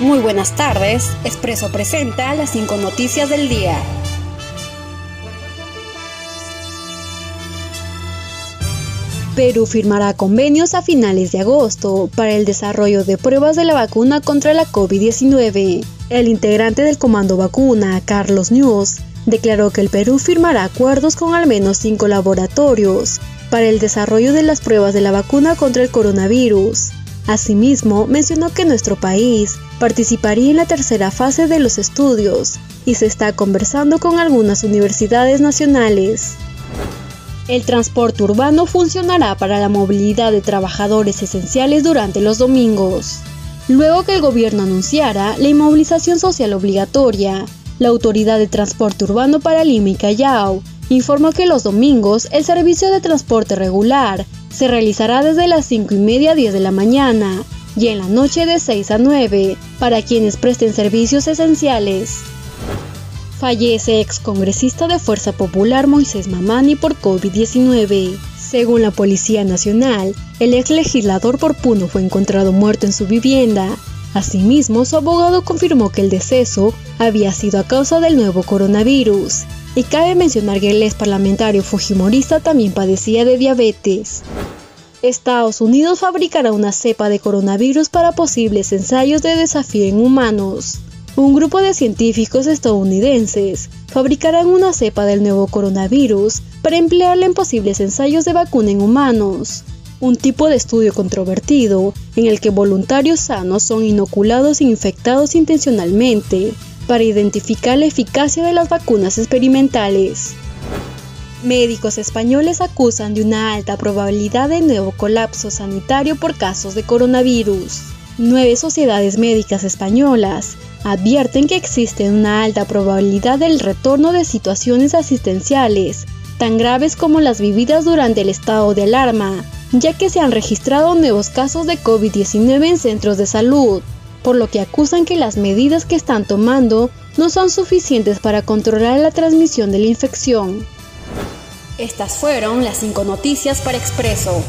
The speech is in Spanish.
Muy buenas tardes, Expreso presenta las cinco noticias del día. Perú firmará convenios a finales de agosto para el desarrollo de pruebas de la vacuna contra la COVID-19. El integrante del Comando Vacuna, Carlos News, declaró que el Perú firmará acuerdos con al menos cinco laboratorios para el desarrollo de las pruebas de la vacuna contra el coronavirus. Asimismo, mencionó que nuestro país participaría en la tercera fase de los estudios y se está conversando con algunas universidades nacionales. El transporte urbano funcionará para la movilidad de trabajadores esenciales durante los domingos. Luego que el gobierno anunciara la inmovilización social obligatoria, la Autoridad de Transporte Urbano para Lima y Callao informó que los domingos el servicio de transporte regular se realizará desde las 5 y media a 10 de la mañana y en la noche de 6 a 9 para quienes presten servicios esenciales. Fallece ex congresista de Fuerza Popular Moisés Mamani por COVID-19. Según la Policía Nacional, el ex legislador por Puno fue encontrado muerto en su vivienda. Asimismo, su abogado confirmó que el deceso había sido a causa del nuevo coronavirus. Y cabe mencionar que el ex parlamentario fujimorista también padecía de diabetes. Estados Unidos fabricará una cepa de coronavirus para posibles ensayos de desafío en humanos. Un grupo de científicos estadounidenses fabricarán una cepa del nuevo coronavirus para emplearla en posibles ensayos de vacuna en humanos. Un tipo de estudio controvertido en el que voluntarios sanos son inoculados e infectados intencionalmente para identificar la eficacia de las vacunas experimentales. Médicos españoles acusan de una alta probabilidad de nuevo colapso sanitario por casos de coronavirus. Nueve sociedades médicas españolas advierten que existe una alta probabilidad del retorno de situaciones asistenciales tan graves como las vividas durante el estado de alarma, ya que se han registrado nuevos casos de COVID-19 en centros de salud por lo que acusan que las medidas que están tomando no son suficientes para controlar la transmisión de la infección. Estas fueron las cinco noticias para Expreso.